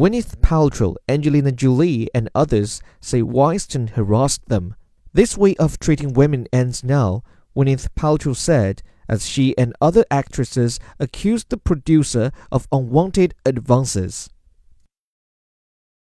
Gwyneth Paltrow, Angelina Jolie, and others say Weinstein harassed them. This way of treating women ends now, Gwyneth Paltrow said, as she and other actresses accused the producer of unwanted advances.